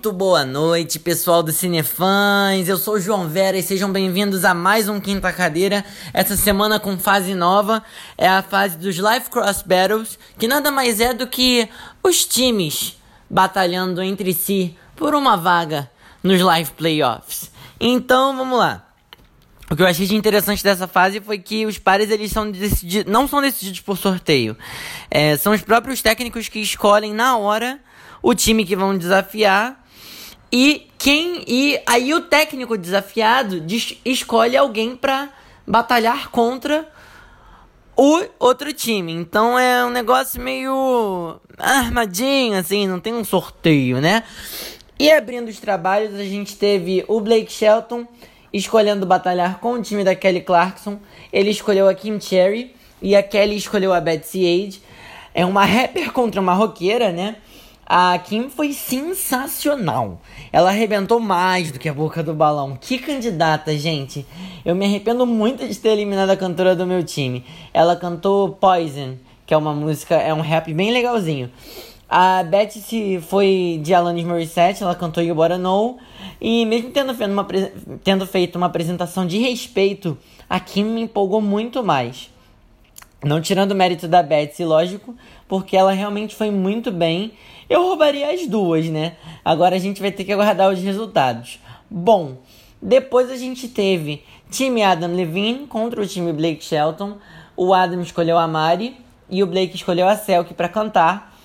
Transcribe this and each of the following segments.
Muito boa noite, pessoal do Cinefãs. Eu sou o João Vera e sejam bem-vindos a mais um Quinta Cadeira. Essa semana com fase nova é a fase dos Life Cross Battles, que nada mais é do que os times batalhando entre si por uma vaga nos Live Playoffs. Então, vamos lá. O que eu achei de interessante dessa fase foi que os pares eles são decididos, não são decididos por sorteio. É, são os próprios técnicos que escolhem na hora o time que vão desafiar e quem e aí o técnico desafiado escolhe alguém para batalhar contra o outro time. Então é um negócio meio armadinho assim, não tem um sorteio, né? E abrindo os trabalhos, a gente teve o Blake Shelton escolhendo batalhar com o time da Kelly Clarkson. Ele escolheu a Kim Cherry e a Kelly escolheu a Betsy Age. É uma rapper contra uma roqueira, né? A Kim foi sensacional. Ela arrebentou mais do que a boca do balão. Que candidata, gente. Eu me arrependo muito de ter eliminado a cantora do meu time. Ela cantou Poison, que é uma música, é um rap bem legalzinho. A Betsy foi de Alanis Morissette, ela cantou You Bora Know. E mesmo tendo feito, uma, tendo feito uma apresentação de respeito, a Kim me empolgou muito mais. Não tirando o mérito da Betsy, lógico, porque ela realmente foi muito bem. Eu roubaria as duas, né? Agora a gente vai ter que aguardar os resultados. Bom, depois a gente teve time Adam Levine contra o time Blake Shelton. O Adam escolheu a Mari e o Blake escolheu a Selkie para cantar.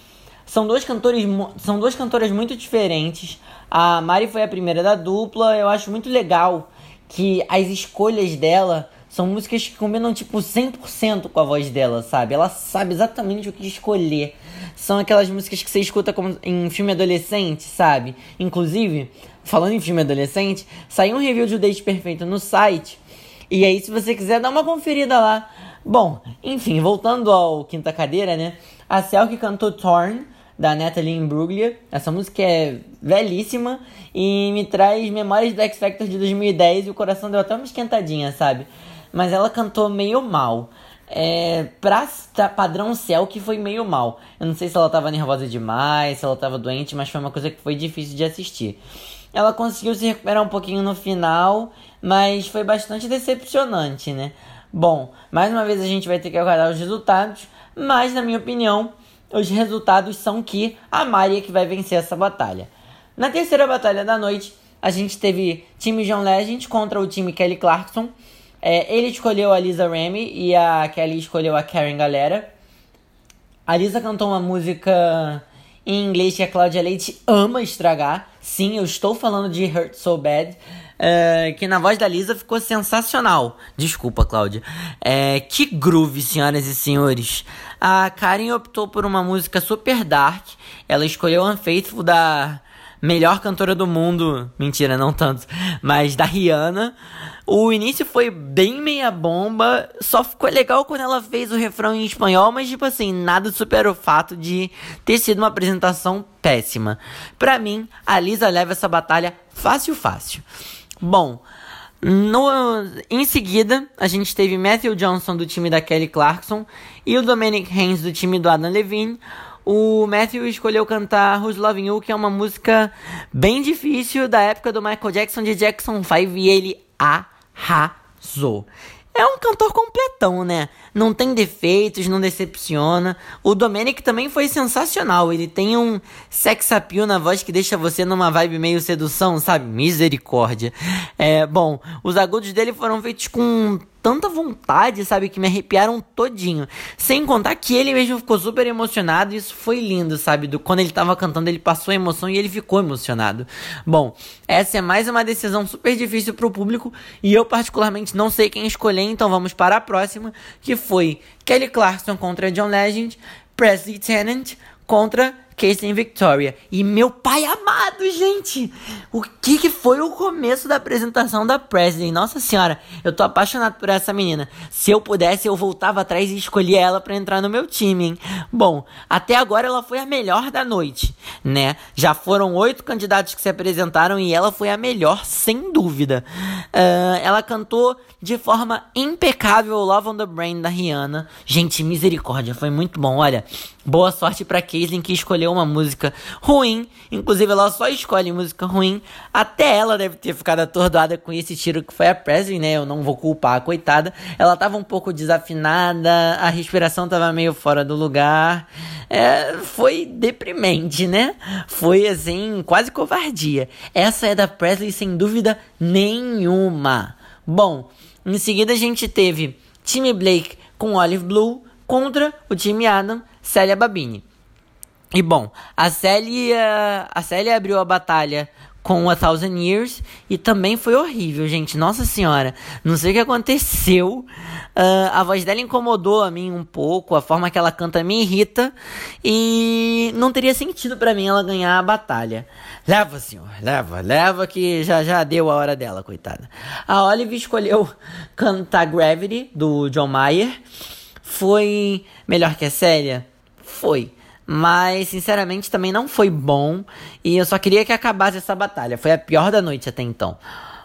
São dois cantores, são duas cantoras muito diferentes. A Mari foi a primeira da dupla. Eu acho muito legal que as escolhas dela são músicas que combinam tipo 100% com a voz dela, sabe? Ela sabe exatamente o que escolher. São aquelas músicas que você escuta como em filme adolescente, sabe? Inclusive, falando em filme adolescente, saiu um review de O Date Perfeito no site. E aí, se você quiser, dá uma conferida lá. Bom, enfim, voltando ao Quinta Cadeira, né? A Cel que cantou Torn, da Natalie Imbruglia. Essa música é velhíssima e me traz memórias do X Factor de 2010 e o coração deu até uma esquentadinha, sabe? Mas ela cantou meio mal. É, pra padrão céu que foi meio mal. Eu não sei se ela tava nervosa demais, se ela tava doente, mas foi uma coisa que foi difícil de assistir. Ela conseguiu se recuperar um pouquinho no final, mas foi bastante decepcionante, né? Bom, mais uma vez a gente vai ter que aguardar os resultados, mas na minha opinião, os resultados são que a Maria que vai vencer essa batalha. Na terceira batalha da noite, a gente teve time John Legend contra o time Kelly Clarkson. É, ele escolheu a Lisa Remy e a Kelly escolheu a Karen Galera. A Lisa cantou uma música em inglês que a Cláudia Leite ama estragar. Sim, eu estou falando de Hurt So Bad. É, que na voz da Lisa ficou sensacional. Desculpa, Cláudia. É, que groove, senhoras e senhores. A Karen optou por uma música super dark. Ela escolheu Unfaithful da melhor cantora do mundo. Mentira, não tanto. Mas da Rihanna. O início foi bem meia bomba, só ficou legal quando ela fez o refrão em espanhol, mas tipo assim, nada supera o fato de ter sido uma apresentação péssima. Pra mim, a Lisa leva essa batalha fácil, fácil. Bom, no, em seguida, a gente teve Matthew Johnson do time da Kelly Clarkson e o Dominic Haynes do time do Adam Levine. O Matthew escolheu cantar Who's Loving You, que é uma música bem difícil da época do Michael Jackson de Jackson 5 e ele arrasou. É um cantor completão, né? Não tem defeitos, não decepciona. O Domenic também foi sensacional. Ele tem um sex appeal na voz que deixa você numa vibe meio sedução, sabe? Misericórdia. É, bom, os agudos dele foram feitos com tanta vontade, sabe, que me arrepiaram todinho. Sem contar que ele mesmo ficou super emocionado e isso foi lindo, sabe? Do, quando ele tava cantando, ele passou a emoção e ele ficou emocionado. Bom, essa é mais uma decisão super difícil pro público e eu particularmente não sei quem escolher, então vamos para a próxima, que foi Kelly Clarkson contra John Legend, Presley Tennant contra Casey Victoria. E meu pai amado, gente! O que, que foi o começo da apresentação da Presley? Nossa senhora, eu tô apaixonado por essa menina. Se eu pudesse, eu voltava atrás e escolhia ela para entrar no meu time, hein? Bom, até agora ela foi a melhor da noite, né? Já foram oito candidatos que se apresentaram e ela foi a melhor, sem dúvida. Uh, ela cantou de forma impecável Love on the Brain da Rihanna. Gente, misericórdia, foi muito bom. Olha, boa sorte pra Casey que escolheu escolheu uma música ruim. Inclusive, ela só escolhe música ruim. Até ela deve ter ficado atordoada com esse tiro que foi a Presley, né? Eu não vou culpar a coitada. Ela tava um pouco desafinada, a respiração tava meio fora do lugar. É, foi deprimente, né? Foi assim, quase covardia. Essa é da Presley sem dúvida nenhuma. Bom, em seguida a gente teve time Blake com Olive Blue contra o time Adam, Célia Babini. E bom, a Célia, a Célia abriu a batalha com A Thousand Years e também foi horrível, gente. Nossa senhora, não sei o que aconteceu. Uh, a voz dela incomodou a mim um pouco, a forma que ela canta me irrita e não teria sentido para mim ela ganhar a batalha. Leva, senhor, leva, leva que já já deu a hora dela, coitada. A Olive escolheu cantar Gravity do John Mayer. Foi melhor que a Célia? Foi. Mas, sinceramente, também não foi bom. E eu só queria que acabasse essa batalha. Foi a pior da noite até então.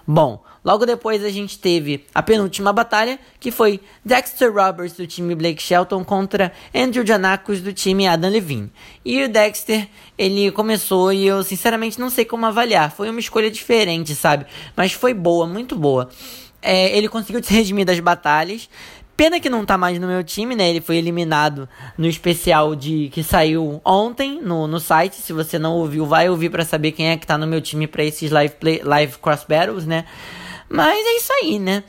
Bom, logo depois a gente teve a penúltima batalha, que foi Dexter Roberts do time Blake Shelton contra Andrew Janakos do time Adam Levine. E o Dexter, ele começou e eu sinceramente não sei como avaliar. Foi uma escolha diferente, sabe? Mas foi boa, muito boa. É, ele conseguiu se redimir das batalhas. Pena que não tá mais no meu time, né? Ele foi eliminado no especial de que saiu ontem no, no site. Se você não ouviu, vai ouvir para saber quem é que tá no meu time para esses live, play, live cross battles, né? Mas é isso aí, né?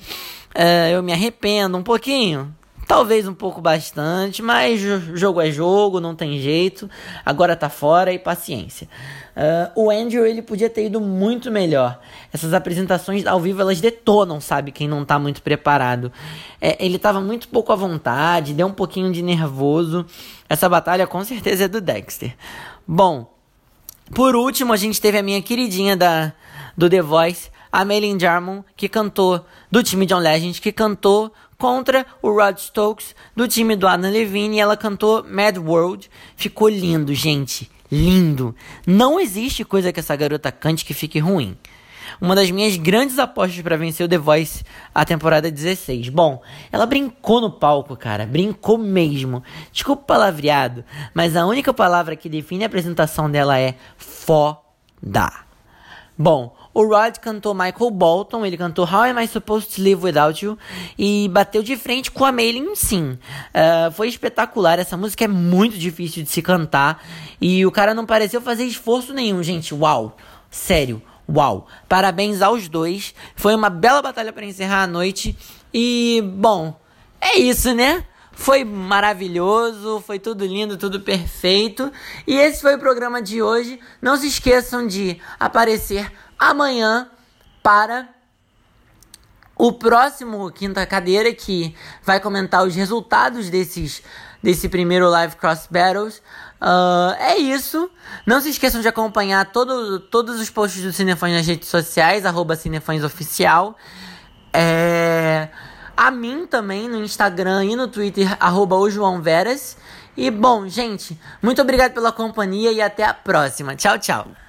Uh, eu me arrependo um pouquinho. Talvez um pouco bastante, mas jogo é jogo, não tem jeito. Agora tá fora e paciência. Uh, o Andrew ele podia ter ido muito melhor. Essas apresentações ao vivo elas detonam, sabe? Quem não tá muito preparado. É, ele tava muito pouco à vontade, deu um pouquinho de nervoso. Essa batalha com certeza é do Dexter. Bom, por último a gente teve a minha queridinha da, do The Voice, a Maylin Jarmon, que cantou do time John Legend, que cantou contra o Rod Stokes do time do Adam Levine e ela cantou Mad World. Ficou lindo, gente. Lindo. Não existe coisa que essa garota cante que fique ruim. Uma das minhas grandes apostas para vencer o The Voice a temporada 16. Bom, ela brincou no palco, cara. Brincou mesmo. Desculpa o palavreado, mas a única palavra que define a apresentação dela é foda. Bom, o Rod cantou Michael Bolton, ele cantou How Am I Supposed to Live Without You e bateu de frente com a Maylin sim. Uh, foi espetacular, essa música é muito difícil de se cantar e o cara não pareceu fazer esforço nenhum, gente. Uau! Sério, uau! Parabéns aos dois. Foi uma bela batalha para encerrar a noite e, bom, é isso, né? Foi maravilhoso, foi tudo lindo, tudo perfeito. E esse foi o programa de hoje. Não se esqueçam de aparecer amanhã para o próximo Quinta Cadeira que vai comentar os resultados desses desse primeiro Live Cross Battles. Uh, é isso. Não se esqueçam de acompanhar todo, todos os posts do Cinefãs nas redes sociais, arroba Oficial. É, a mim também no Instagram e no Twitter, arroba o João Veras. E bom, gente, muito obrigado pela companhia e até a próxima. Tchau, tchau.